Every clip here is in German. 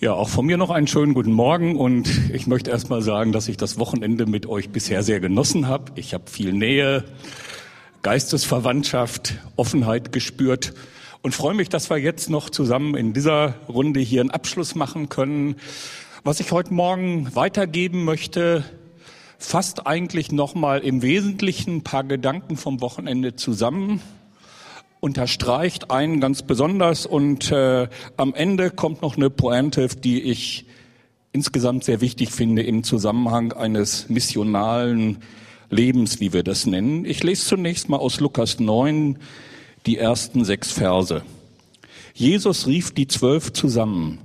Ja, auch von mir noch einen schönen guten Morgen und ich möchte erst mal sagen, dass ich das Wochenende mit euch bisher sehr genossen habe. Ich habe viel Nähe, Geistesverwandtschaft, Offenheit gespürt und freue mich, dass wir jetzt noch zusammen in dieser Runde hier einen Abschluss machen können. Was ich heute Morgen weitergeben möchte, fasst eigentlich nochmal im Wesentlichen ein paar Gedanken vom Wochenende zusammen unterstreicht einen ganz besonders und äh, am Ende kommt noch eine Pointe, die ich insgesamt sehr wichtig finde im Zusammenhang eines missionalen Lebens, wie wir das nennen. Ich lese zunächst mal aus Lukas 9 die ersten sechs Verse. Jesus rief die Zwölf zusammen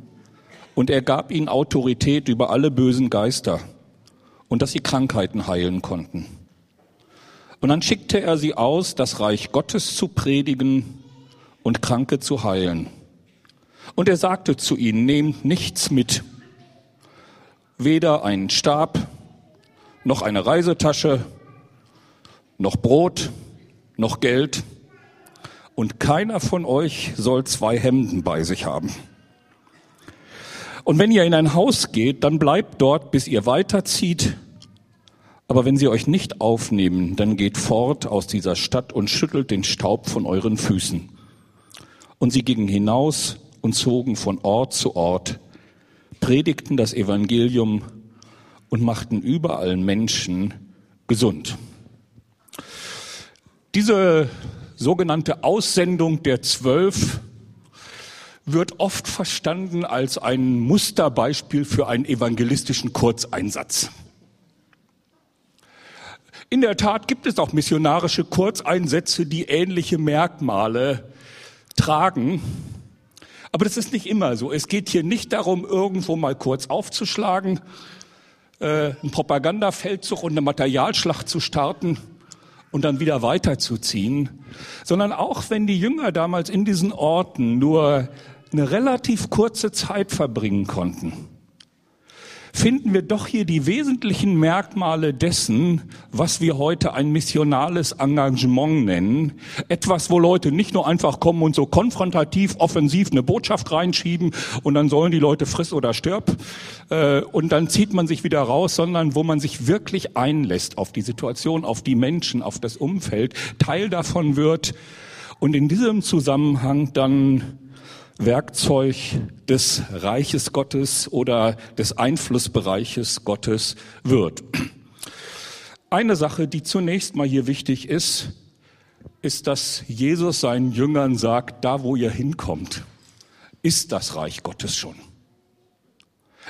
und er gab ihnen Autorität über alle bösen Geister und dass sie Krankheiten heilen konnten. Und dann schickte er sie aus, das Reich Gottes zu predigen und Kranke zu heilen. Und er sagte zu ihnen, nehmt nichts mit, weder einen Stab, noch eine Reisetasche, noch Brot, noch Geld, und keiner von euch soll zwei Hemden bei sich haben. Und wenn ihr in ein Haus geht, dann bleibt dort, bis ihr weiterzieht aber wenn sie euch nicht aufnehmen, dann geht fort aus dieser Stadt und schüttelt den Staub von euren Füßen. Und sie gingen hinaus und zogen von Ort zu Ort, predigten das Evangelium und machten überall Menschen gesund. Diese sogenannte Aussendung der Zwölf wird oft verstanden als ein Musterbeispiel für einen evangelistischen Kurzeinsatz. In der Tat gibt es auch missionarische Kurzeinsätze, die ähnliche Merkmale tragen. Aber das ist nicht immer so. Es geht hier nicht darum, irgendwo mal kurz aufzuschlagen, äh, einen Propagandafeldzug und eine Materialschlacht zu starten und dann wieder weiterzuziehen, sondern auch wenn die Jünger damals in diesen Orten nur eine relativ kurze Zeit verbringen konnten, finden wir doch hier die wesentlichen Merkmale dessen, was wir heute ein missionales Engagement nennen. Etwas, wo Leute nicht nur einfach kommen und so konfrontativ, offensiv eine Botschaft reinschieben und dann sollen die Leute friss oder stirb äh, und dann zieht man sich wieder raus, sondern wo man sich wirklich einlässt auf die Situation, auf die Menschen, auf das Umfeld, Teil davon wird und in diesem Zusammenhang dann Werkzeug des Reiches Gottes oder des Einflussbereiches Gottes wird. Eine Sache, die zunächst mal hier wichtig ist, ist, dass Jesus seinen Jüngern sagt, da wo ihr hinkommt, ist das Reich Gottes schon.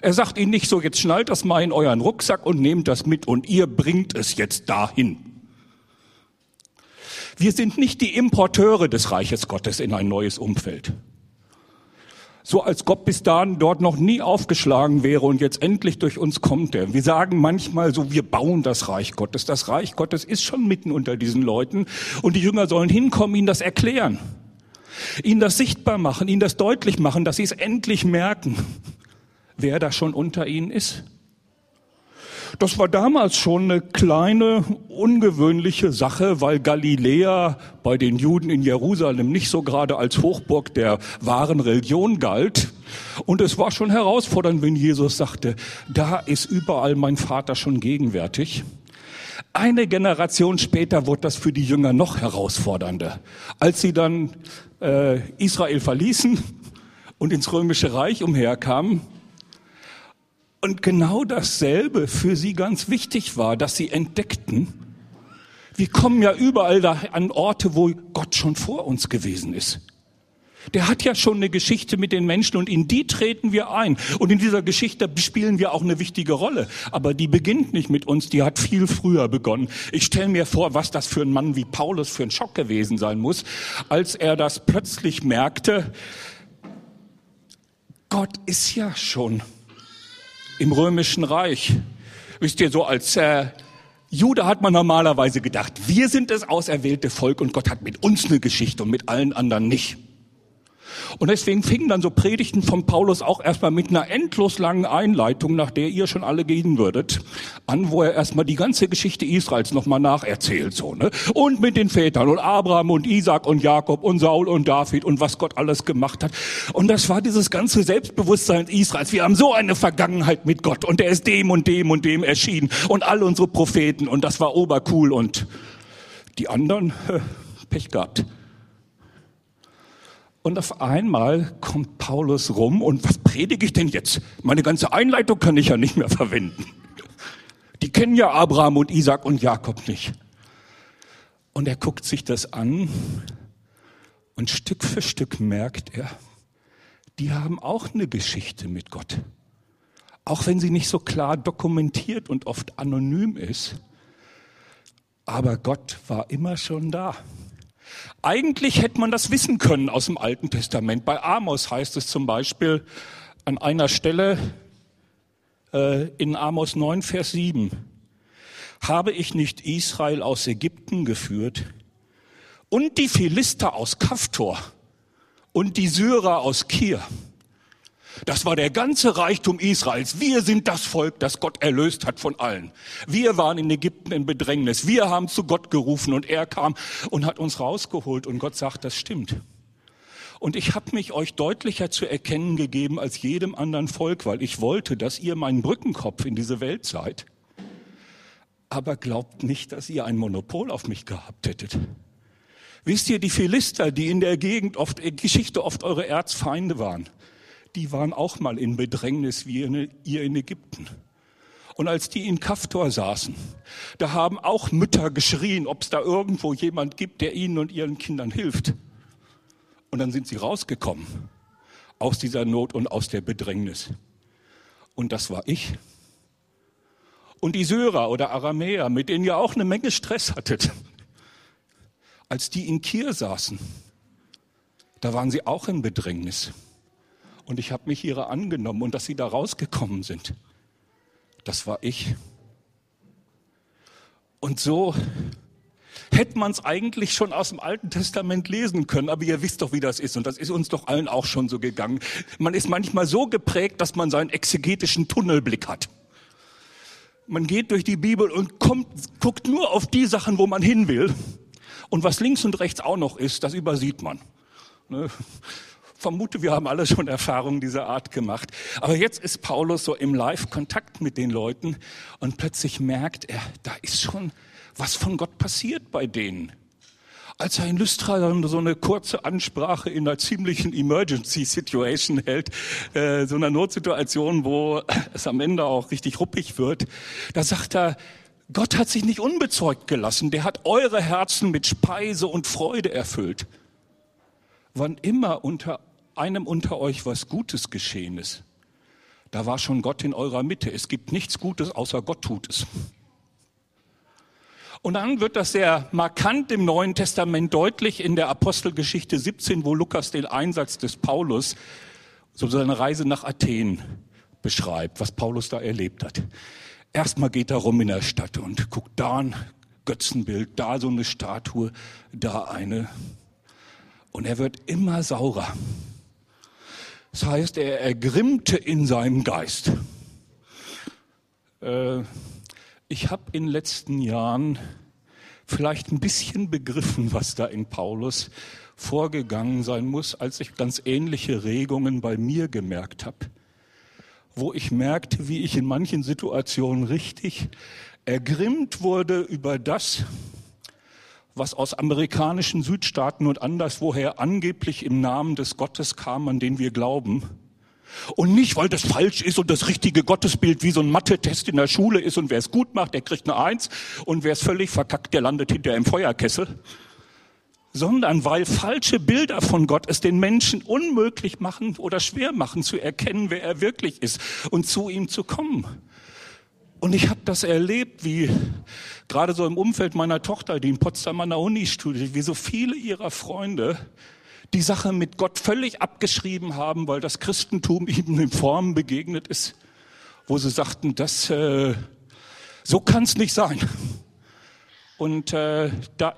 Er sagt ihnen nicht so, jetzt schnallt das mal in euren Rucksack und nehmt das mit und ihr bringt es jetzt dahin. Wir sind nicht die Importeure des Reiches Gottes in ein neues Umfeld so als Gott bis dahin dort noch nie aufgeschlagen wäre und jetzt endlich durch uns kommt er. Wir sagen manchmal so, wir bauen das Reich Gottes. Das Reich Gottes ist schon mitten unter diesen Leuten und die Jünger sollen hinkommen, ihnen das erklären, ihnen das sichtbar machen, ihnen das deutlich machen, dass sie es endlich merken, wer da schon unter ihnen ist. Das war damals schon eine kleine, ungewöhnliche Sache, weil Galiläa bei den Juden in Jerusalem nicht so gerade als Hochburg der wahren Religion galt. Und es war schon herausfordernd, wenn Jesus sagte, da ist überall mein Vater schon gegenwärtig. Eine Generation später wurde das für die Jünger noch herausfordernder. Als sie dann äh, Israel verließen und ins römische Reich umherkamen, und genau dasselbe für sie ganz wichtig war, dass sie entdeckten, wir kommen ja überall da an Orte, wo Gott schon vor uns gewesen ist. Der hat ja schon eine Geschichte mit den Menschen und in die treten wir ein. Und in dieser Geschichte spielen wir auch eine wichtige Rolle. Aber die beginnt nicht mit uns, die hat viel früher begonnen. Ich stelle mir vor, was das für ein Mann wie Paulus für ein Schock gewesen sein muss, als er das plötzlich merkte. Gott ist ja schon im römischen Reich. Wisst ihr, so als äh, Jude hat man normalerweise gedacht, wir sind das auserwählte Volk und Gott hat mit uns eine Geschichte und mit allen anderen nicht. Und deswegen fingen dann so Predigten von Paulus auch erstmal mit einer endlos langen Einleitung, nach der ihr schon alle gehen würdet, an, wo er erstmal die ganze Geschichte Israels nochmal nacherzählt, so, ne? Und mit den Vätern und Abraham und Isaac und Jakob und Saul und David und was Gott alles gemacht hat. Und das war dieses ganze Selbstbewusstsein Israels. Wir haben so eine Vergangenheit mit Gott und er ist dem und dem und dem erschienen und all unsere Propheten und das war obercool und die anderen, Pech gehabt. Und auf einmal kommt Paulus rum und was predige ich denn jetzt? Meine ganze Einleitung kann ich ja nicht mehr verwenden. Die kennen ja Abraham und Isaac und Jakob nicht. Und er guckt sich das an und Stück für Stück merkt er, die haben auch eine Geschichte mit Gott. Auch wenn sie nicht so klar dokumentiert und oft anonym ist. Aber Gott war immer schon da. Eigentlich hätte man das wissen können aus dem Alten Testament. Bei Amos heißt es zum Beispiel an einer Stelle äh, in Amos 9, Vers 7, habe ich nicht Israel aus Ägypten geführt und die Philister aus Kaftor und die Syrer aus Kir. Das war der ganze Reichtum Israels. Wir sind das Volk, das Gott erlöst hat von allen. Wir waren in Ägypten in Bedrängnis. Wir haben zu Gott gerufen und er kam und hat uns rausgeholt und Gott sagt, das stimmt. Und ich habe mich euch deutlicher zu erkennen gegeben als jedem anderen Volk, weil ich wollte, dass ihr mein Brückenkopf in diese Welt seid. Aber glaubt nicht, dass ihr ein Monopol auf mich gehabt hättet. Wisst ihr, die Philister, die in der Gegend oft, in Geschichte oft eure Erzfeinde waren, die waren auch mal in Bedrängnis wie ihr in Ägypten. Und als die in Kaftor saßen, da haben auch Mütter geschrien, ob es da irgendwo jemand gibt, der ihnen und ihren Kindern hilft. Und dann sind sie rausgekommen aus dieser Not und aus der Bedrängnis. Und das war ich. Und die Syrer oder Aramäer, mit denen ihr auch eine Menge Stress hattet, als die in Kir saßen, da waren sie auch in Bedrängnis. Und ich habe mich ihrer angenommen und dass sie da rausgekommen sind. Das war ich. Und so hätte man es eigentlich schon aus dem Alten Testament lesen können, aber ihr wisst doch, wie das ist und das ist uns doch allen auch schon so gegangen. Man ist manchmal so geprägt, dass man seinen exegetischen Tunnelblick hat. Man geht durch die Bibel und kommt, guckt nur auf die Sachen, wo man hin will. Und was links und rechts auch noch ist, das übersieht man. Ne? Vermute, wir haben alle schon Erfahrungen dieser Art gemacht. Aber jetzt ist Paulus so im Live-Kontakt mit den Leuten und plötzlich merkt er, da ist schon was von Gott passiert bei denen. Als er in Lystra dann so eine kurze Ansprache in einer ziemlichen Emergency Situation hält, äh, so einer Notsituation, wo es am Ende auch richtig ruppig wird, da sagt er, Gott hat sich nicht unbezeugt gelassen, der hat eure Herzen mit Speise und Freude erfüllt. Wann immer unter einem unter euch was Gutes geschehen ist, da war schon Gott in eurer Mitte. Es gibt nichts Gutes, außer Gott tut es. Und dann wird das sehr markant im Neuen Testament deutlich in der Apostelgeschichte 17, wo Lukas den Einsatz des Paulus, so seine Reise nach Athen beschreibt, was Paulus da erlebt hat. Erstmal geht er rum in der Stadt und guckt da ein Götzenbild, da so eine Statue, da eine. Und er wird immer saurer. Das heißt, er ergrimmte in seinem Geist. Äh, ich habe in den letzten Jahren vielleicht ein bisschen begriffen, was da in Paulus vorgegangen sein muss, als ich ganz ähnliche Regungen bei mir gemerkt habe, wo ich merkte, wie ich in manchen Situationen richtig ergrimmt wurde über das, was aus amerikanischen Südstaaten und anderswoher angeblich im Namen des Gottes kam, an den wir glauben. Und nicht, weil das falsch ist und das richtige Gottesbild wie so ein Mathe-Test in der Schule ist und wer es gut macht, der kriegt eine Eins und wer es völlig verkackt, der landet hinterher im Feuerkessel. Sondern weil falsche Bilder von Gott es den Menschen unmöglich machen oder schwer machen zu erkennen, wer er wirklich ist und zu ihm zu kommen. Und ich habe das erlebt, wie gerade so im Umfeld meiner Tochter, die in Potsdam an der Uni studiert, wie so viele ihrer Freunde die Sache mit Gott völlig abgeschrieben haben, weil das Christentum ihnen in Formen begegnet ist, wo sie sagten, das äh, so kann es nicht sein. Und äh, da,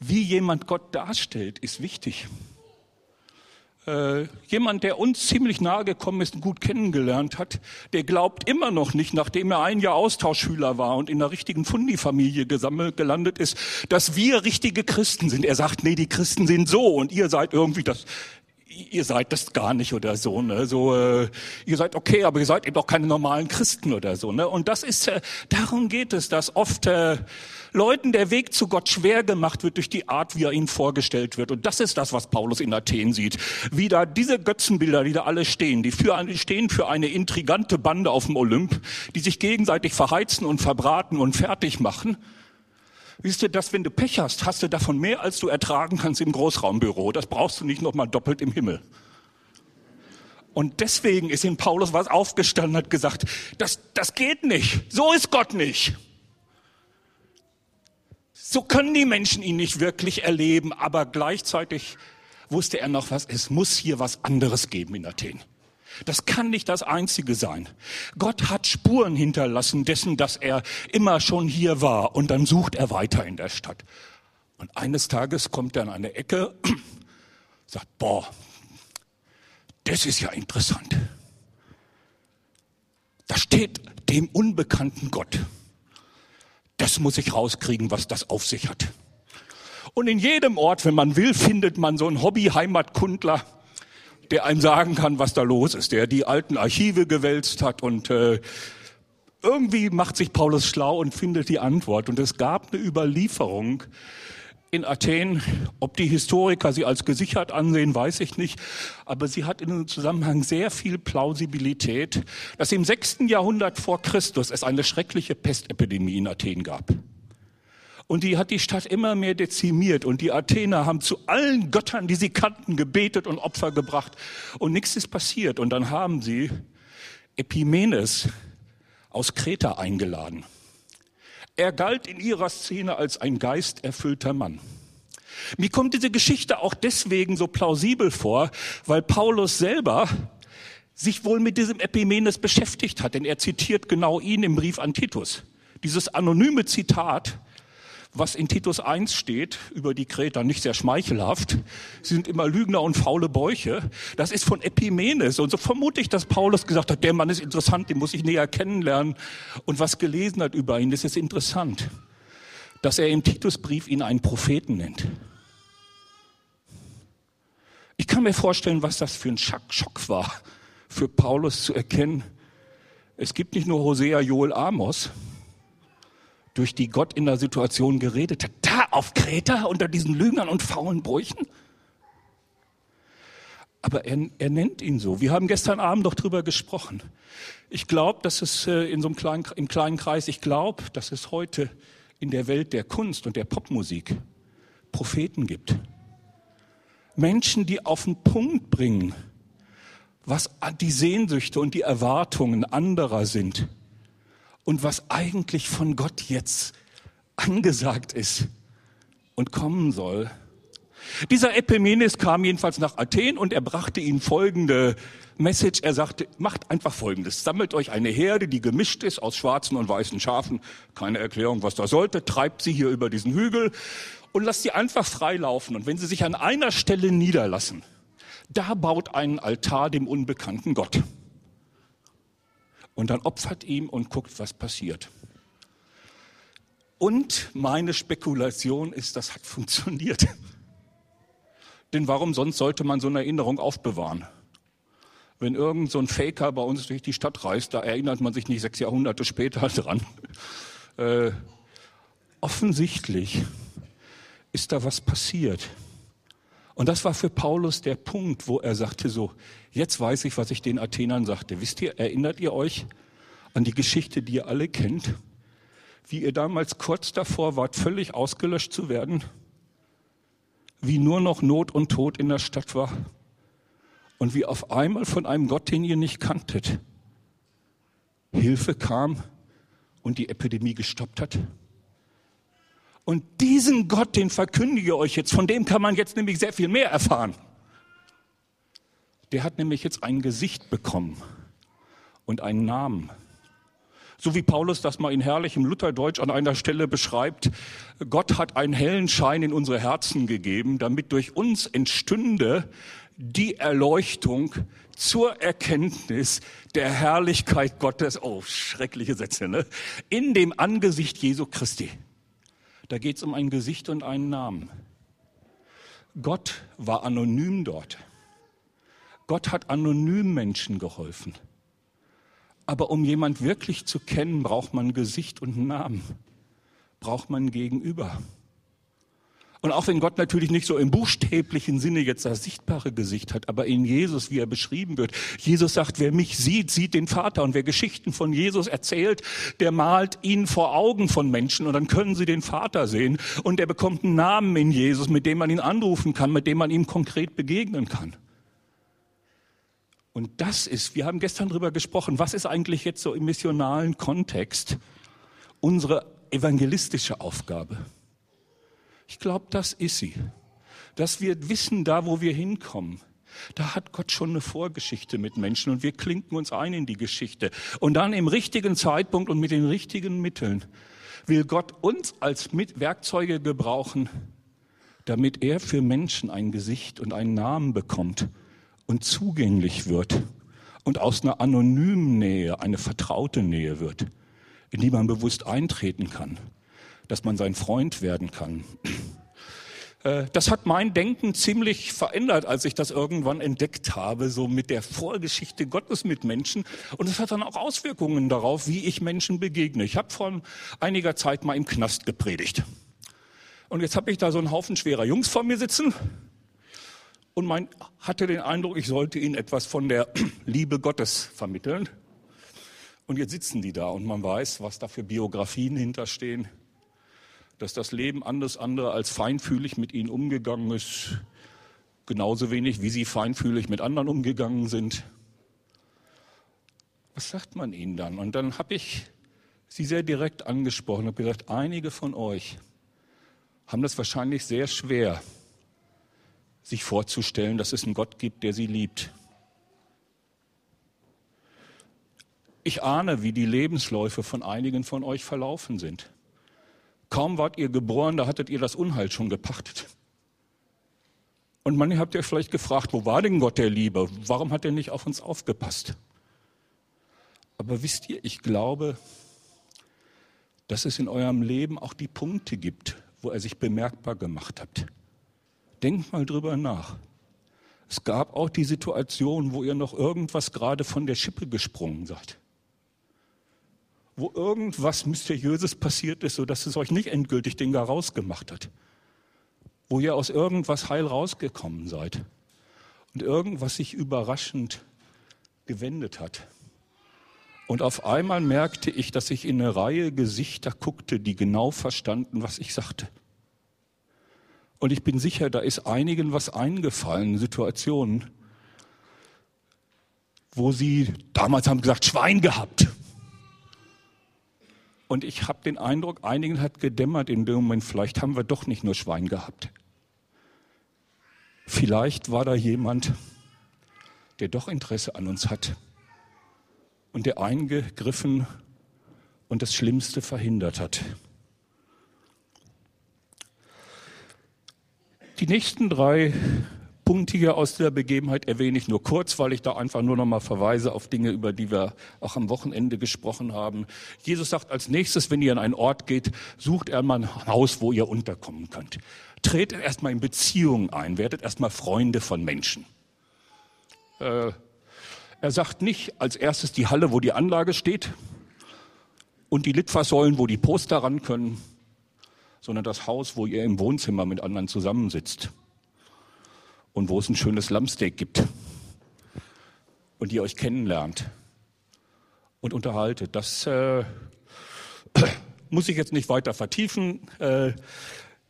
wie jemand Gott darstellt, ist wichtig. Äh, jemand, der uns ziemlich nahe gekommen ist und gut kennengelernt hat, der glaubt immer noch nicht, nachdem er ein Jahr Austauschschüler war und in einer richtigen Fundi-Familie gelandet ist, dass wir richtige Christen sind. Er sagt, nee, die Christen sind so und ihr seid irgendwie das ihr seid das gar nicht oder so, ne? So, äh, ihr seid okay, aber ihr seid eben doch keine normalen Christen oder so, ne? Und das ist, äh, darum geht es, dass oft äh, Leuten der Weg zu Gott schwer gemacht wird durch die Art, wie er ihnen vorgestellt wird. Und das ist das, was Paulus in Athen sieht. Wie da diese Götzenbilder, die da alle stehen, die für eine, stehen für eine intrigante Bande auf dem Olymp, die sich gegenseitig verheizen und verbraten und fertig machen. Wisst ihr, dass wenn du Pech hast, hast du davon mehr, als du ertragen kannst im Großraumbüro. Das brauchst du nicht nochmal doppelt im Himmel. Und deswegen ist in Paulus was aufgestanden, hat gesagt, das, das geht nicht. So ist Gott nicht. So können die Menschen ihn nicht wirklich erleben, aber gleichzeitig wusste er noch was, es muss hier was anderes geben in Athen. Das kann nicht das Einzige sein. Gott hat Spuren hinterlassen dessen, dass er immer schon hier war und dann sucht er weiter in der Stadt. Und eines Tages kommt er an eine Ecke, sagt, boah, das ist ja interessant. Da steht dem unbekannten Gott. Das muss ich rauskriegen, was das auf sich hat. Und in jedem Ort, wenn man will, findet man so einen Hobby-Heimatkundler, der einem sagen kann, was da los ist, der die alten Archive gewälzt hat und äh, irgendwie macht sich Paulus schlau und findet die Antwort. Und es gab eine Überlieferung in Athen. Ob die Historiker sie als gesichert ansehen, weiß ich nicht. Aber sie hat in einem Zusammenhang sehr viel Plausibilität, dass im sechsten Jahrhundert vor Christus es eine schreckliche Pestepidemie in Athen gab. Und die hat die Stadt immer mehr dezimiert. Und die Athener haben zu allen Göttern, die sie kannten, gebetet und Opfer gebracht. Und nichts ist passiert. Und dann haben sie Epimenes aus Kreta eingeladen. Er galt in ihrer Szene als ein geisterfüllter Mann. Mir kommt diese Geschichte auch deswegen so plausibel vor, weil Paulus selber sich wohl mit diesem Epimenes beschäftigt hat, denn er zitiert genau ihn im Brief an Titus. Dieses anonyme Zitat was in Titus 1 steht über die Kreter, nicht sehr schmeichelhaft. Sie sind immer Lügner und faule Bäuche. Das ist von Epimenes. Und so vermute ich, dass Paulus gesagt hat, der Mann ist interessant, den muss ich näher kennenlernen. Und was gelesen hat über ihn, das ist interessant, dass er im Titusbrief ihn einen Propheten nennt. Ich kann mir vorstellen, was das für ein Schock war, für Paulus zu erkennen. Es gibt nicht nur Hosea, Joel, Amos, durch die Gott in der Situation geredet hat. Da auf Kreta unter diesen Lügnern und faulen Bräuchen. Aber er, er nennt ihn so. Wir haben gestern Abend doch drüber gesprochen. Ich glaube, dass es äh, in so einem kleinen, im kleinen Kreis, ich glaube, dass es heute in der Welt der Kunst und der Popmusik Propheten gibt. Menschen, die auf den Punkt bringen, was die Sehnsüchte und die Erwartungen anderer sind und was eigentlich von Gott jetzt angesagt ist und kommen soll. Dieser Epimenes kam jedenfalls nach Athen und er brachte ihnen folgende Message. Er sagte, macht einfach Folgendes. Sammelt euch eine Herde, die gemischt ist aus schwarzen und weißen Schafen. Keine Erklärung, was da sollte. Treibt sie hier über diesen Hügel und lasst sie einfach frei laufen. Und wenn sie sich an einer Stelle niederlassen, da baut einen Altar dem unbekannten Gott und dann opfert ihm und guckt, was passiert. Und meine Spekulation ist, das hat funktioniert. Denn warum sonst sollte man so eine Erinnerung aufbewahren? Wenn irgend so ein Faker bei uns durch die Stadt reist, da erinnert man sich nicht sechs Jahrhunderte später dran. Äh, offensichtlich ist da was passiert. Und das war für Paulus der Punkt, wo er sagte so, jetzt weiß ich, was ich den Athenern sagte. Wisst ihr, erinnert ihr euch an die Geschichte, die ihr alle kennt? Wie ihr damals kurz davor wart, völlig ausgelöscht zu werden? Wie nur noch Not und Tod in der Stadt war? Und wie auf einmal von einem Gott, den ihr nicht kanntet, Hilfe kam und die Epidemie gestoppt hat? Und diesen Gott, den verkündige euch jetzt, von dem kann man jetzt nämlich sehr viel mehr erfahren. Der hat nämlich jetzt ein Gesicht bekommen und einen Namen. So wie Paulus das mal in herrlichem Lutherdeutsch an einer Stelle beschreibt, Gott hat einen hellen Schein in unsere Herzen gegeben, damit durch uns entstünde die Erleuchtung zur Erkenntnis der Herrlichkeit Gottes. Oh, schreckliche Sätze, ne? In dem Angesicht Jesu Christi. Da geht es um ein Gesicht und einen Namen. Gott war anonym dort. Gott hat anonym Menschen geholfen. Aber um jemand wirklich zu kennen, braucht man Gesicht und Namen. Braucht man Gegenüber. Und auch wenn Gott natürlich nicht so im buchstäblichen Sinne jetzt das sichtbare Gesicht hat, aber in Jesus, wie er beschrieben wird, Jesus sagt, wer mich sieht, sieht den Vater. Und wer Geschichten von Jesus erzählt, der malt ihn vor Augen von Menschen und dann können sie den Vater sehen. Und er bekommt einen Namen in Jesus, mit dem man ihn anrufen kann, mit dem man ihm konkret begegnen kann. Und das ist, wir haben gestern drüber gesprochen, was ist eigentlich jetzt so im missionalen Kontext unsere evangelistische Aufgabe? Ich glaube, das ist sie. Dass wir wissen, da wo wir hinkommen, da hat Gott schon eine Vorgeschichte mit Menschen und wir klinken uns ein in die Geschichte. Und dann im richtigen Zeitpunkt und mit den richtigen Mitteln will Gott uns als Werkzeuge gebrauchen, damit er für Menschen ein Gesicht und einen Namen bekommt und zugänglich wird und aus einer anonymen Nähe eine vertraute Nähe wird, in die man bewusst eintreten kann dass man sein Freund werden kann. Äh, das hat mein Denken ziemlich verändert, als ich das irgendwann entdeckt habe, so mit der Vorgeschichte Gottes mit Menschen. Und es hat dann auch Auswirkungen darauf, wie ich Menschen begegne. Ich habe vor einiger Zeit mal im Knast gepredigt. Und jetzt habe ich da so einen Haufen schwerer Jungs vor mir sitzen und mein, hatte den Eindruck, ich sollte ihnen etwas von der Liebe Gottes vermitteln. Und jetzt sitzen die da und man weiß, was da für Biografien hinterstehen dass das Leben alles andere als feinfühlig mit ihnen umgegangen ist, genauso wenig wie sie feinfühlig mit anderen umgegangen sind. Was sagt man ihnen dann? Und dann habe ich sie sehr direkt angesprochen und gesagt, einige von euch haben das wahrscheinlich sehr schwer, sich vorzustellen, dass es einen Gott gibt, der sie liebt. Ich ahne, wie die Lebensläufe von einigen von euch verlaufen sind. Kaum wart ihr geboren, da hattet ihr das Unheil schon gepachtet. Und manche habt ihr vielleicht gefragt, wo war denn Gott der Liebe? Warum hat er nicht auf uns aufgepasst? Aber wisst ihr, ich glaube, dass es in eurem Leben auch die Punkte gibt, wo er sich bemerkbar gemacht hat. Denkt mal drüber nach. Es gab auch die Situation, wo ihr noch irgendwas gerade von der Schippe gesprungen seid wo irgendwas Mysteriöses passiert ist, sodass es euch nicht endgültig den Gar rausgemacht hat. Wo ihr aus irgendwas heil rausgekommen seid. Und irgendwas sich überraschend gewendet hat. Und auf einmal merkte ich, dass ich in eine Reihe Gesichter guckte, die genau verstanden, was ich sagte. Und ich bin sicher, da ist einigen was eingefallen, Situationen, wo sie damals haben gesagt, Schwein gehabt. Und ich habe den Eindruck, einigen hat gedämmert in dem Moment, vielleicht haben wir doch nicht nur Schwein gehabt. Vielleicht war da jemand, der doch Interesse an uns hat und der eingegriffen und das Schlimmste verhindert hat. Die nächsten drei Punkte hier aus der Begebenheit erwähne ich nur kurz, weil ich da einfach nur noch mal verweise auf Dinge, über die wir auch am Wochenende gesprochen haben. Jesus sagt als nächstes, wenn ihr an einen Ort geht, sucht einmal ein Haus, wo ihr unterkommen könnt. Tretet erstmal in Beziehungen ein, werdet erstmal Freunde von Menschen. Äh, er sagt nicht als erstes die Halle, wo die Anlage steht und die Litfaßsäulen, wo die Poster ran können, sondern das Haus, wo ihr im Wohnzimmer mit anderen zusammensitzt und wo es ein schönes Lammsteak gibt und ihr euch kennenlernt und unterhaltet. Das äh, muss ich jetzt nicht weiter vertiefen. Äh,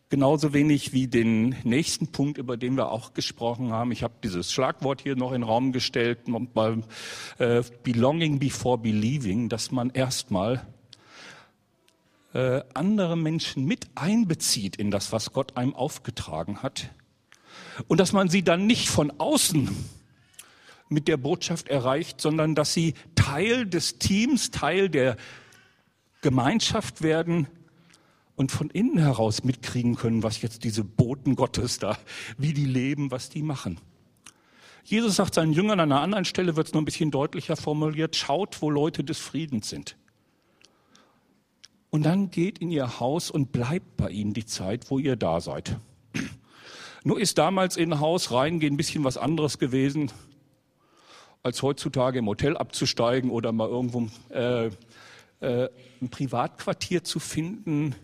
genauso wenig wie den nächsten Punkt, über den wir auch gesprochen haben. Ich habe dieses Schlagwort hier noch in den Raum gestellt, mal, äh, Belonging before Believing, dass man erstmal äh, andere Menschen mit einbezieht in das, was Gott einem aufgetragen hat und dass man sie dann nicht von außen mit der Botschaft erreicht, sondern dass sie Teil des Teams, Teil der Gemeinschaft werden und von innen heraus mitkriegen können, was jetzt diese Boten Gottes da, wie die leben, was die machen. Jesus sagt seinen Jüngern an einer anderen Stelle, wird es noch ein bisschen deutlicher formuliert, schaut, wo Leute des Friedens sind. Und dann geht in ihr Haus und bleibt bei ihnen die Zeit, wo ihr da seid. Nur ist damals in Haus reingehen ein bisschen was anderes gewesen, als heutzutage im Hotel abzusteigen oder mal irgendwo äh, äh, ein Privatquartier zu finden.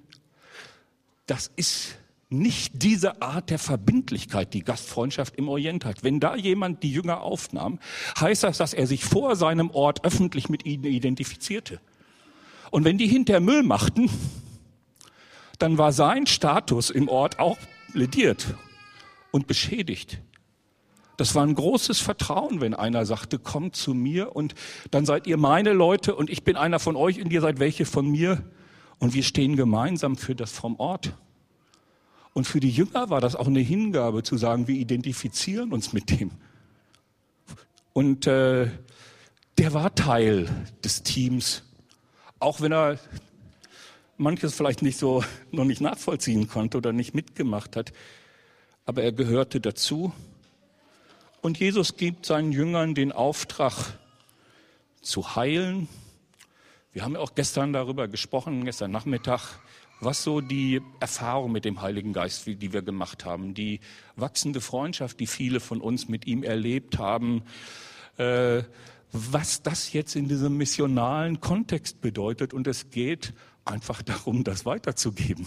Das ist nicht diese Art der Verbindlichkeit, die Gastfreundschaft im Orient hat. Wenn da jemand die Jünger aufnahm, heißt das, dass er sich vor seinem Ort öffentlich mit ihnen identifizierte. Und wenn die hinter Müll machten, dann war sein Status im Ort auch lediert und beschädigt. Das war ein großes Vertrauen, wenn einer sagte, kommt zu mir und dann seid ihr meine Leute und ich bin einer von euch und ihr seid welche von mir und wir stehen gemeinsam für das vom Ort. Und für die Jünger war das auch eine Hingabe zu sagen, wir identifizieren uns mit dem. Und äh, der war Teil des Teams, auch wenn er manches vielleicht nicht so noch nicht nachvollziehen konnte oder nicht mitgemacht hat, aber er gehörte dazu. Und Jesus gibt seinen Jüngern den Auftrag zu heilen. Wir haben ja auch gestern darüber gesprochen, gestern Nachmittag, was so die Erfahrung mit dem Heiligen Geist, die wir gemacht haben, die wachsende Freundschaft, die viele von uns mit ihm erlebt haben, äh, was das jetzt in diesem missionalen Kontext bedeutet. Und es geht einfach darum, das weiterzugeben.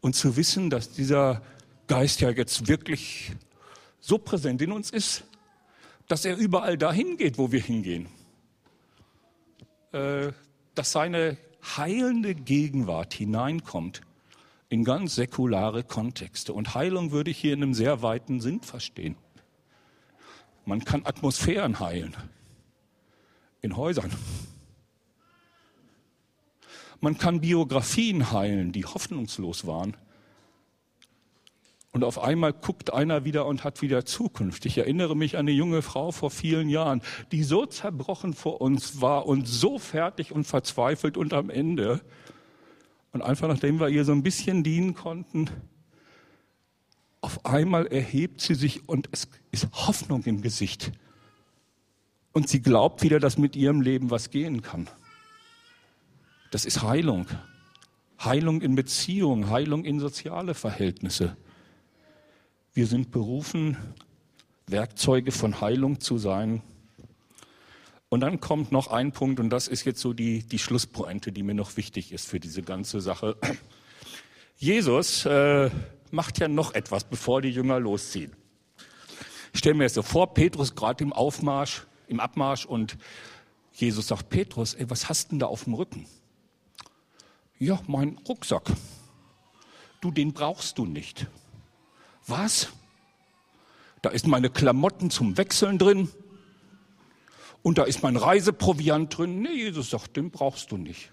Und zu wissen, dass dieser Geist ja jetzt wirklich so präsent in uns ist, dass er überall dahin geht, wo wir hingehen. Äh, dass seine heilende Gegenwart hineinkommt in ganz säkulare Kontexte. Und Heilung würde ich hier in einem sehr weiten Sinn verstehen. Man kann Atmosphären heilen in Häusern. Man kann Biografien heilen, die hoffnungslos waren. Und auf einmal guckt einer wieder und hat wieder Zukunft. Ich erinnere mich an eine junge Frau vor vielen Jahren, die so zerbrochen vor uns war und so fertig und verzweifelt und am Ende. Und einfach nachdem wir ihr so ein bisschen dienen konnten, auf einmal erhebt sie sich und es ist Hoffnung im Gesicht. Und sie glaubt wieder, dass mit ihrem Leben was gehen kann. Das ist Heilung. Heilung in Beziehung, Heilung in soziale Verhältnisse. Wir sind berufen, Werkzeuge von Heilung zu sein. Und dann kommt noch ein Punkt, und das ist jetzt so die, die Schlusspointe, die mir noch wichtig ist für diese ganze Sache. Jesus äh, macht ja noch etwas, bevor die Jünger losziehen. Ich stelle mir jetzt so vor, Petrus gerade im Aufmarsch, im Abmarsch und Jesus sagt, Petrus, ey, was hast denn da auf dem Rücken? Ja, mein Rucksack. Du, den brauchst du nicht. Was? Da ist meine Klamotten zum Wechseln drin und da ist mein Reiseproviant drin. Nee, Jesus sagt, den brauchst du nicht.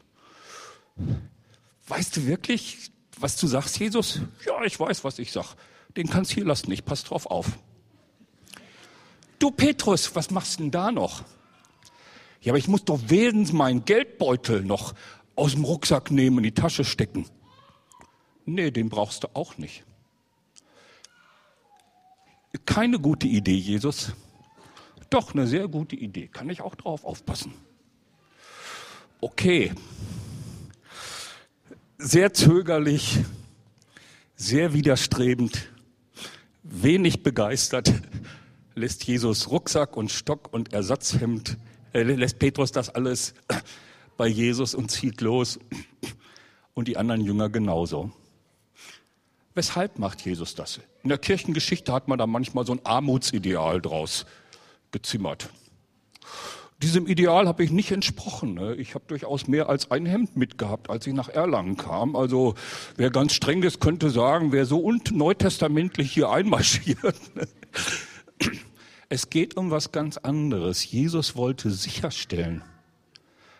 Weißt du wirklich, was du sagst, Jesus? Ja, ich weiß, was ich sag. Den kannst du hier lassen, ich pass drauf auf. Du Petrus, was machst du denn da noch? Ja, aber ich muss doch wenigstens meinen Geldbeutel noch aus dem Rucksack nehmen, in die Tasche stecken. Nee, den brauchst du auch nicht. Keine gute Idee, Jesus. Doch, eine sehr gute Idee. Kann ich auch drauf aufpassen. Okay. Sehr zögerlich, sehr widerstrebend, wenig begeistert lässt Jesus Rucksack und Stock und Ersatzhemd, äh, lässt Petrus das alles bei Jesus und zieht los und die anderen Jünger genauso. Weshalb macht Jesus das? In der Kirchengeschichte hat man da manchmal so ein Armutsideal draus gezimmert. Diesem Ideal habe ich nicht entsprochen. Ne? Ich habe durchaus mehr als ein Hemd mitgehabt, als ich nach Erlangen kam. Also wer ganz streng ist, könnte sagen, wer so neutestamentlich hier einmarschiert. Ne? Es geht um was ganz anderes. Jesus wollte sicherstellen,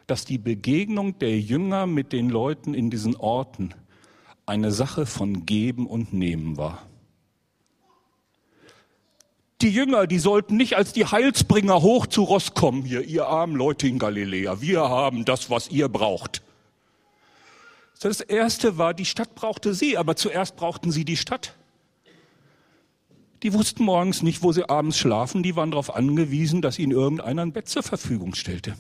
dass die Begegnung der Jünger mit den Leuten in diesen Orten eine Sache von Geben und Nehmen war. Die Jünger, die sollten nicht als die Heilsbringer hoch zu Ross kommen, hier, ihr armen Leute in Galiläa. Wir haben das, was ihr braucht. Das erste war, die Stadt brauchte sie, aber zuerst brauchten sie die Stadt. Die wussten morgens nicht, wo sie abends schlafen. Die waren darauf angewiesen, dass ihnen irgendeiner ein Bett zur Verfügung stellte.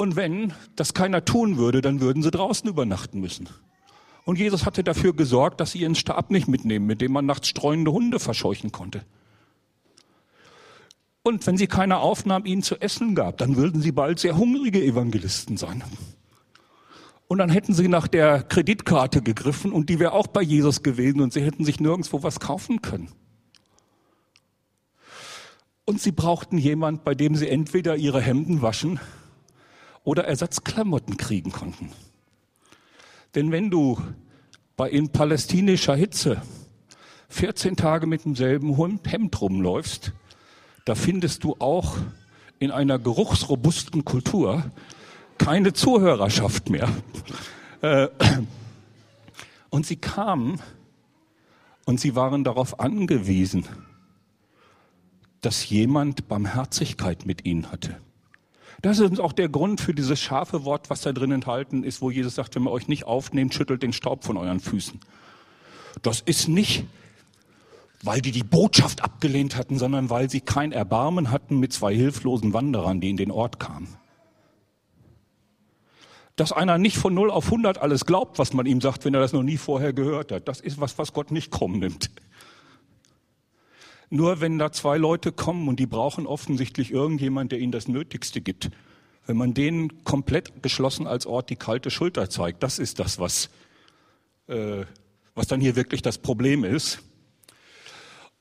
Und wenn das keiner tun würde, dann würden sie draußen übernachten müssen. Und Jesus hatte dafür gesorgt, dass sie ihren Stab nicht mitnehmen, mit dem man nachts streunende Hunde verscheuchen konnte. Und wenn sie keiner Aufnahm ihnen zu essen gab, dann würden sie bald sehr hungrige Evangelisten sein. Und dann hätten sie nach der Kreditkarte gegriffen und die wäre auch bei Jesus gewesen und sie hätten sich nirgendwo was kaufen können. Und sie brauchten jemand, bei dem sie entweder ihre Hemden waschen oder Ersatzklamotten kriegen konnten. Denn wenn du bei in palästinischer Hitze 14 Tage mit demselben Hemd rumläufst, da findest du auch in einer geruchsrobusten Kultur keine Zuhörerschaft mehr. Äh, und sie kamen und sie waren darauf angewiesen, dass jemand Barmherzigkeit mit ihnen hatte. Das ist auch der Grund für dieses scharfe Wort, was da drin enthalten ist, wo Jesus sagt, wenn ihr euch nicht aufnehmt, schüttelt den Staub von euren Füßen. Das ist nicht, weil die die Botschaft abgelehnt hatten, sondern weil sie kein Erbarmen hatten mit zwei hilflosen Wanderern, die in den Ort kamen dass einer nicht von 0 auf 100 alles glaubt, was man ihm sagt, wenn er das noch nie vorher gehört hat. Das ist was, was Gott nicht kommen nimmt. Nur wenn da zwei Leute kommen und die brauchen offensichtlich irgendjemand, der ihnen das Nötigste gibt, wenn man denen komplett geschlossen als Ort die kalte Schulter zeigt, das ist das, was, äh, was dann hier wirklich das Problem ist.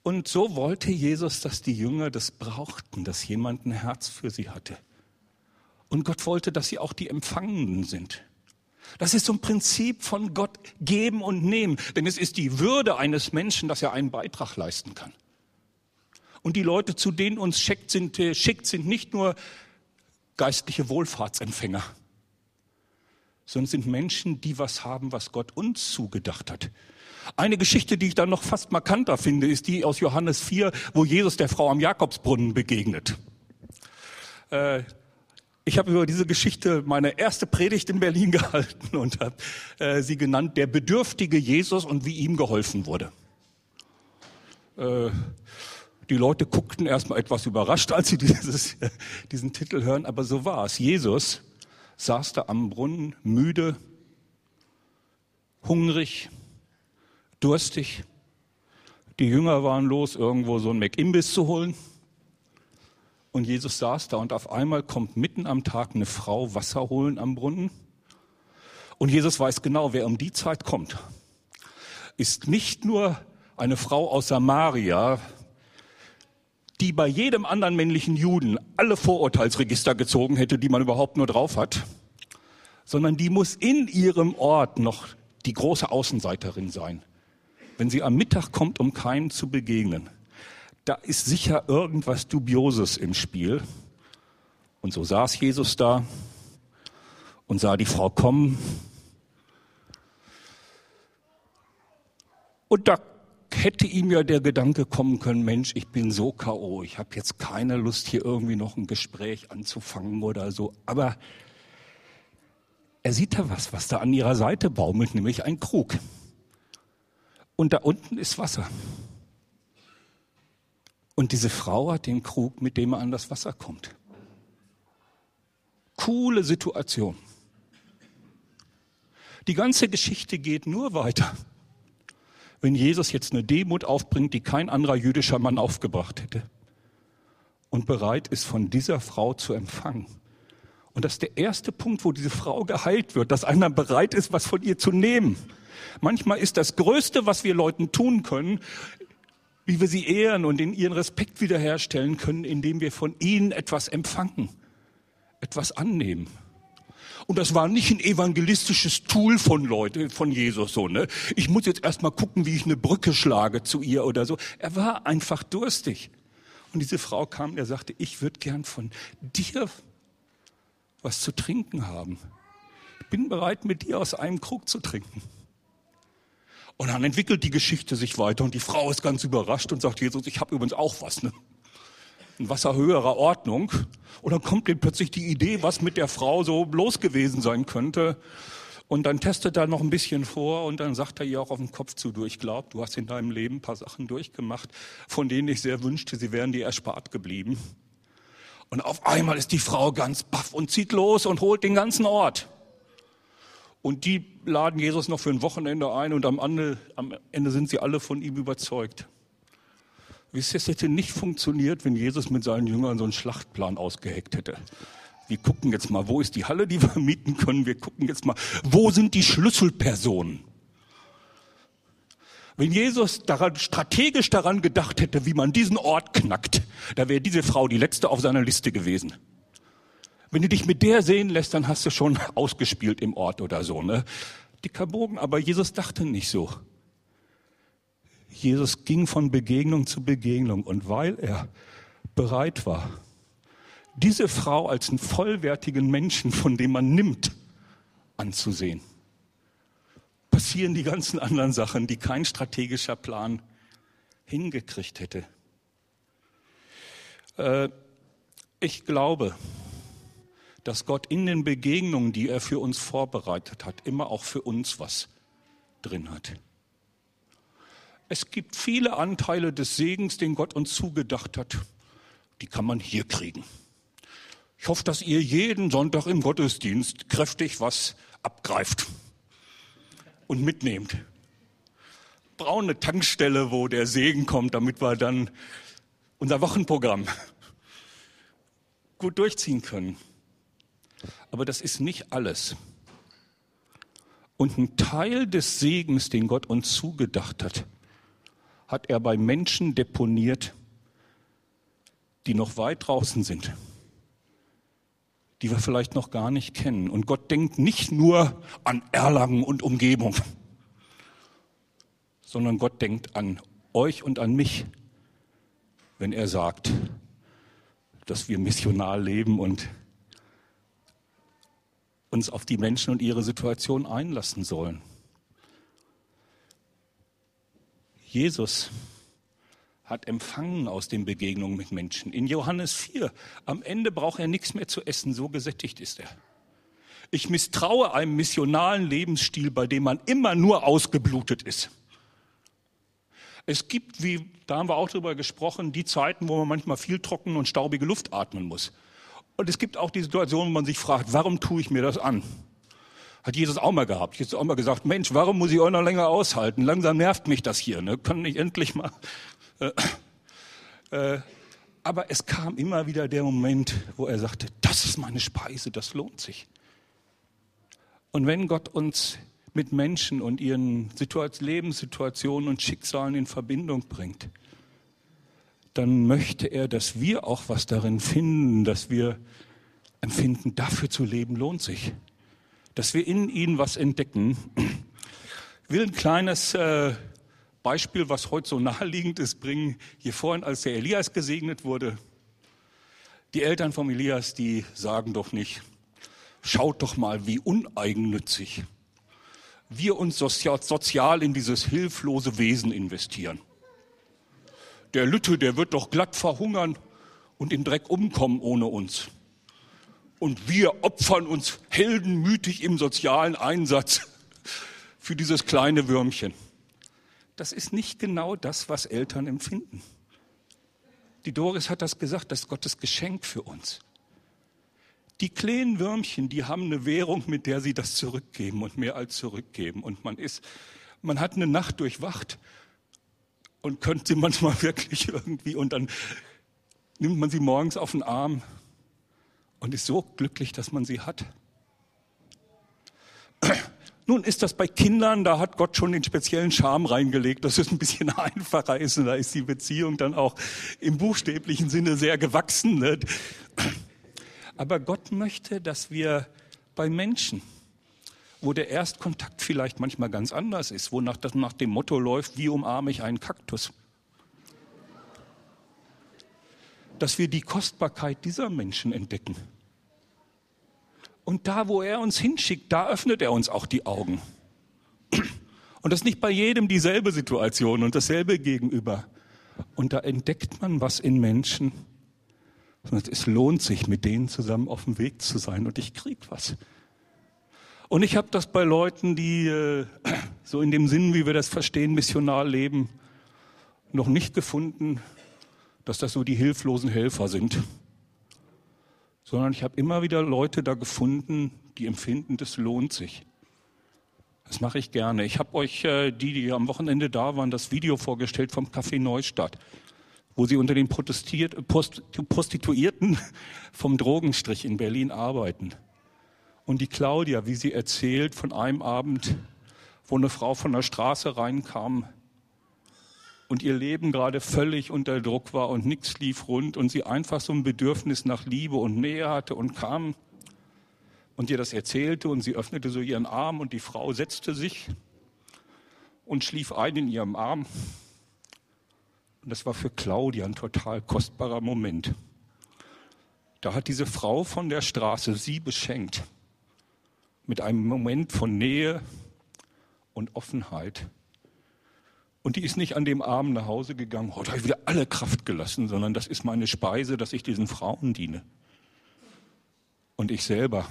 Und so wollte Jesus, dass die Jünger das brauchten, dass jemand ein Herz für sie hatte. Und Gott wollte, dass sie auch die Empfangenden sind. Das ist so ein Prinzip von Gott geben und nehmen. Denn es ist die Würde eines Menschen, dass er einen Beitrag leisten kann. Und die Leute, zu denen uns schickt, sind, äh, schickt, sind nicht nur geistliche Wohlfahrtsempfänger, sondern sind Menschen, die was haben, was Gott uns zugedacht hat. Eine Geschichte, die ich dann noch fast markanter finde, ist die aus Johannes 4, wo Jesus der Frau am Jakobsbrunnen begegnet. Äh, ich habe über diese Geschichte meine erste Predigt in Berlin gehalten und habe äh, sie genannt, der bedürftige Jesus und wie ihm geholfen wurde. Äh, die Leute guckten erstmal etwas überrascht, als sie dieses, diesen Titel hören, aber so war es. Jesus saß da am Brunnen, müde, hungrig, durstig. Die Jünger waren los, irgendwo so ein McImbiss zu holen. Und Jesus saß da und auf einmal kommt mitten am Tag eine Frau Wasser holen am Brunnen. Und Jesus weiß genau, wer um die Zeit kommt. Ist nicht nur eine Frau aus Samaria, die bei jedem anderen männlichen Juden alle Vorurteilsregister gezogen hätte, die man überhaupt nur drauf hat, sondern die muss in ihrem Ort noch die große Außenseiterin sein, wenn sie am Mittag kommt, um keinen zu begegnen da ist sicher irgendwas Dubioses im Spiel. Und so saß Jesus da und sah die Frau kommen. Und da hätte ihm ja der Gedanke kommen können, Mensch, ich bin so KO, ich habe jetzt keine Lust, hier irgendwie noch ein Gespräch anzufangen oder so. Aber er sieht da was, was da an ihrer Seite baumelt, nämlich ein Krug. Und da unten ist Wasser. Und diese Frau hat den Krug, mit dem er an das Wasser kommt. Coole Situation. Die ganze Geschichte geht nur weiter, wenn Jesus jetzt eine Demut aufbringt, die kein anderer jüdischer Mann aufgebracht hätte und bereit ist, von dieser Frau zu empfangen. Und das ist der erste Punkt, wo diese Frau geheilt wird, dass einer bereit ist, was von ihr zu nehmen. Manchmal ist das Größte, was wir Leuten tun können, wie wir sie ehren und in ihren Respekt wiederherstellen können, indem wir von ihnen etwas empfangen, etwas annehmen. Und das war nicht ein evangelistisches Tool von Leute, von Jesus so, ne? Ich muss jetzt erstmal gucken, wie ich eine Brücke schlage zu ihr oder so. Er war einfach durstig. Und diese Frau kam, er sagte, ich würde gern von dir was zu trinken haben. Ich bin bereit, mit dir aus einem Krug zu trinken. Und dann entwickelt die Geschichte sich weiter und die Frau ist ganz überrascht und sagt, Jesus, ich habe übrigens auch was, ne? Ein Wasser höherer Ordnung. Und dann kommt ihm plötzlich die Idee, was mit der Frau so los gewesen sein könnte. Und dann testet er noch ein bisschen vor und dann sagt er ihr auch auf den Kopf zu, du, ich glaube, du hast in deinem Leben ein paar Sachen durchgemacht, von denen ich sehr wünschte, sie wären dir erspart geblieben. Und auf einmal ist die Frau ganz baff und zieht los und holt den ganzen Ort. Und die laden Jesus noch für ein Wochenende ein und am Ende, am Ende sind sie alle von ihm überzeugt. Wisst ihr, es hätte nicht funktioniert, wenn Jesus mit seinen Jüngern so einen Schlachtplan ausgeheckt hätte. Wir gucken jetzt mal, wo ist die Halle, die wir mieten können. Wir gucken jetzt mal, wo sind die Schlüsselpersonen. Wenn Jesus daran, strategisch daran gedacht hätte, wie man diesen Ort knackt, da wäre diese Frau die letzte auf seiner Liste gewesen. Wenn du dich mit der sehen lässt, dann hast du schon ausgespielt im Ort oder so, ne? Dicker Bogen, aber Jesus dachte nicht so. Jesus ging von Begegnung zu Begegnung und weil er bereit war, diese Frau als einen vollwertigen Menschen, von dem man nimmt, anzusehen. Passieren die ganzen anderen Sachen, die kein strategischer Plan hingekriegt hätte. Äh, ich glaube, dass Gott in den Begegnungen, die er für uns vorbereitet hat, immer auch für uns was drin hat. Es gibt viele Anteile des Segens, den Gott uns zugedacht hat, die kann man hier kriegen. Ich hoffe, dass ihr jeden Sonntag im Gottesdienst kräftig was abgreift und mitnehmt. Brauchen eine Tankstelle, wo der Segen kommt, damit wir dann unser Wochenprogramm gut durchziehen können. Aber das ist nicht alles. Und ein Teil des Segens, den Gott uns zugedacht hat, hat er bei Menschen deponiert, die noch weit draußen sind die wir vielleicht noch gar nicht kennen. Und Gott denkt nicht nur an Erlangen und Umgebung, sondern Gott denkt an euch und an mich, wenn er sagt, dass wir missional leben und uns auf die Menschen und ihre Situation einlassen sollen. Jesus hat empfangen aus den Begegnungen mit Menschen. In Johannes 4, am Ende braucht er nichts mehr zu essen, so gesättigt ist er. Ich misstraue einem missionalen Lebensstil, bei dem man immer nur ausgeblutet ist. Es gibt, wie, da haben wir auch drüber gesprochen, die Zeiten, wo man manchmal viel trocken und staubige Luft atmen muss. Und es gibt auch die Situation, wo man sich fragt, warum tue ich mir das an? Hat Jesus auch mal gehabt. Jesus auch mal gesagt, Mensch, warum muss ich euch noch länger aushalten? Langsam nervt mich das hier. Ne? Können nicht endlich mal äh, äh, aber es kam immer wieder der Moment, wo er sagte, das ist meine Speise, das lohnt sich. Und wenn Gott uns mit Menschen und ihren Lebenssituationen und Schicksalen in Verbindung bringt, dann möchte er, dass wir auch was darin finden, dass wir empfinden, dafür zu leben lohnt sich. Dass wir in ihnen was entdecken. Ich will ein kleines äh, Beispiel, was heute so naheliegend ist, bringen. Hier vorhin, als der Elias gesegnet wurde, die Eltern vom Elias, die sagen doch nicht, schaut doch mal, wie uneigennützig wir uns sozial in dieses hilflose Wesen investieren. Der Lütte, der wird doch glatt verhungern und im Dreck umkommen ohne uns. Und wir opfern uns heldenmütig im sozialen Einsatz für dieses kleine Würmchen das ist nicht genau das, was Eltern empfinden. Die Doris hat das gesagt, das ist Gottes Geschenk für uns. Die kleinen Würmchen, die haben eine Währung, mit der sie das zurückgeben und mehr als zurückgeben. Und man ist, man hat eine Nacht durchwacht und könnte sie manchmal wirklich irgendwie und dann nimmt man sie morgens auf den Arm und ist so glücklich, dass man sie hat. Nun ist das bei Kindern, da hat Gott schon den speziellen Charme reingelegt, dass es ein bisschen einfacher ist und da ist die Beziehung dann auch im buchstäblichen Sinne sehr gewachsen. Ne? Aber Gott möchte, dass wir bei Menschen, wo der Erstkontakt vielleicht manchmal ganz anders ist, wo nach, das nach dem Motto läuft, wie umarme ich einen Kaktus, dass wir die Kostbarkeit dieser Menschen entdecken und da, wo er uns hinschickt, da öffnet er uns auch die Augen. Und das ist nicht bei jedem dieselbe Situation und dasselbe gegenüber. Und da entdeckt man was in Menschen. Es lohnt sich, mit denen zusammen auf dem Weg zu sein und ich krieg was. Und ich habe das bei Leuten, die äh, so in dem Sinn, wie wir das verstehen, missionar leben, noch nicht gefunden, dass das so die hilflosen Helfer sind. Sondern ich habe immer wieder Leute da gefunden, die empfinden, das lohnt sich. Das mache ich gerne. Ich habe euch, äh, die, die am Wochenende da waren, das Video vorgestellt vom Café Neustadt, wo sie unter den Protestiert, Post, Prostituierten vom Drogenstrich in Berlin arbeiten. Und die Claudia, wie sie erzählt von einem Abend, wo eine Frau von der Straße reinkam und ihr Leben gerade völlig unter Druck war und nichts lief rund und sie einfach so ein Bedürfnis nach Liebe und Nähe hatte und kam und ihr das erzählte und sie öffnete so ihren Arm und die Frau setzte sich und schlief ein in ihrem Arm. Und das war für Claudia ein total kostbarer Moment. Da hat diese Frau von der Straße sie beschenkt mit einem Moment von Nähe und Offenheit. Und die ist nicht an dem Abend nach Hause gegangen, heute habe ich wieder alle Kraft gelassen, sondern das ist meine Speise, dass ich diesen Frauen diene. Und ich selber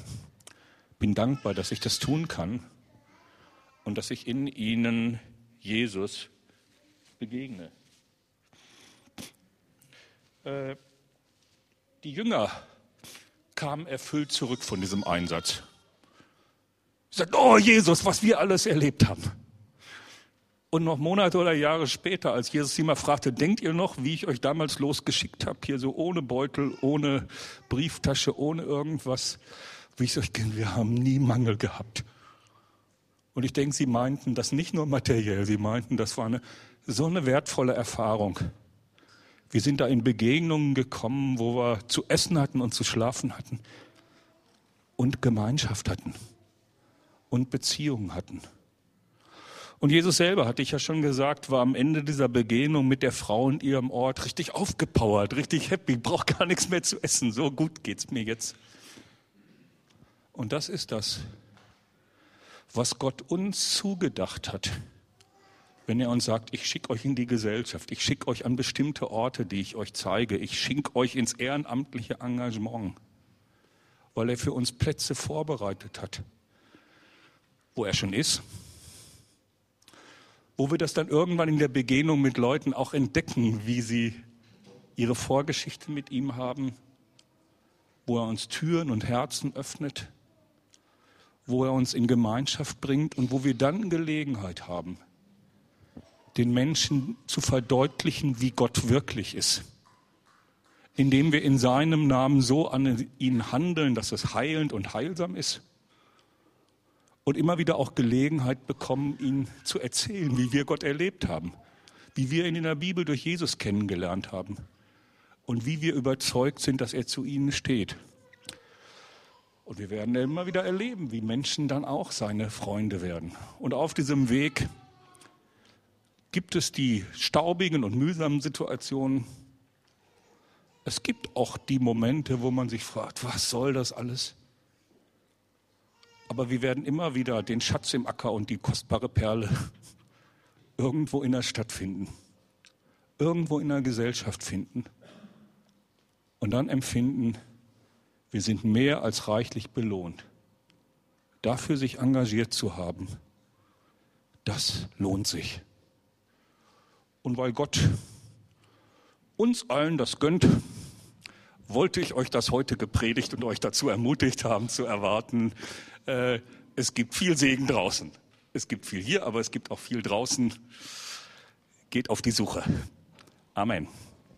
bin dankbar, dass ich das tun kann und dass ich in ihnen Jesus begegne. Äh, die Jünger kamen erfüllt zurück von diesem Einsatz. Sagt, oh Jesus, was wir alles erlebt haben. Und noch Monate oder Jahre später, als Jesus sie mal fragte, denkt ihr noch, wie ich euch damals losgeschickt habe, hier so ohne Beutel, ohne Brieftasche, ohne irgendwas, wie ich euch kenne, wir haben nie Mangel gehabt. Und ich denke, sie meinten das nicht nur materiell, sie meinten, das war eine, so eine wertvolle Erfahrung. Wir sind da in Begegnungen gekommen, wo wir zu essen hatten und zu schlafen hatten und Gemeinschaft hatten und Beziehungen hatten. Und Jesus selber, hatte ich ja schon gesagt, war am Ende dieser Begegnung mit der Frau in ihrem Ort richtig aufgepowert, richtig happy, braucht gar nichts mehr zu essen. So gut geht's mir jetzt. Und das ist das, was Gott uns zugedacht hat, wenn er uns sagt, ich schicke euch in die Gesellschaft, ich schicke euch an bestimmte Orte, die ich euch zeige, ich schicke euch ins ehrenamtliche Engagement, weil er für uns Plätze vorbereitet hat wo er schon ist, wo wir das dann irgendwann in der Begegnung mit Leuten auch entdecken, wie sie ihre Vorgeschichte mit ihm haben, wo er uns Türen und Herzen öffnet, wo er uns in Gemeinschaft bringt und wo wir dann Gelegenheit haben, den Menschen zu verdeutlichen, wie Gott wirklich ist, indem wir in seinem Namen so an ihn handeln, dass es heilend und heilsam ist und immer wieder auch Gelegenheit bekommen, ihnen zu erzählen, wie wir Gott erlebt haben, wie wir ihn in der Bibel durch Jesus kennengelernt haben und wie wir überzeugt sind, dass er zu ihnen steht. Und wir werden immer wieder erleben, wie Menschen dann auch seine Freunde werden. Und auf diesem Weg gibt es die staubigen und mühsamen Situationen. Es gibt auch die Momente, wo man sich fragt, was soll das alles? Aber wir werden immer wieder den Schatz im Acker und die kostbare Perle irgendwo in der Stadt finden, irgendwo in der Gesellschaft finden und dann empfinden, wir sind mehr als reichlich belohnt. Dafür sich engagiert zu haben, das lohnt sich. Und weil Gott uns allen das gönnt, wollte ich euch das heute gepredigt und euch dazu ermutigt haben zu erwarten, äh, es gibt viel Segen draußen. Es gibt viel hier, aber es gibt auch viel draußen. Geht auf die Suche. Amen.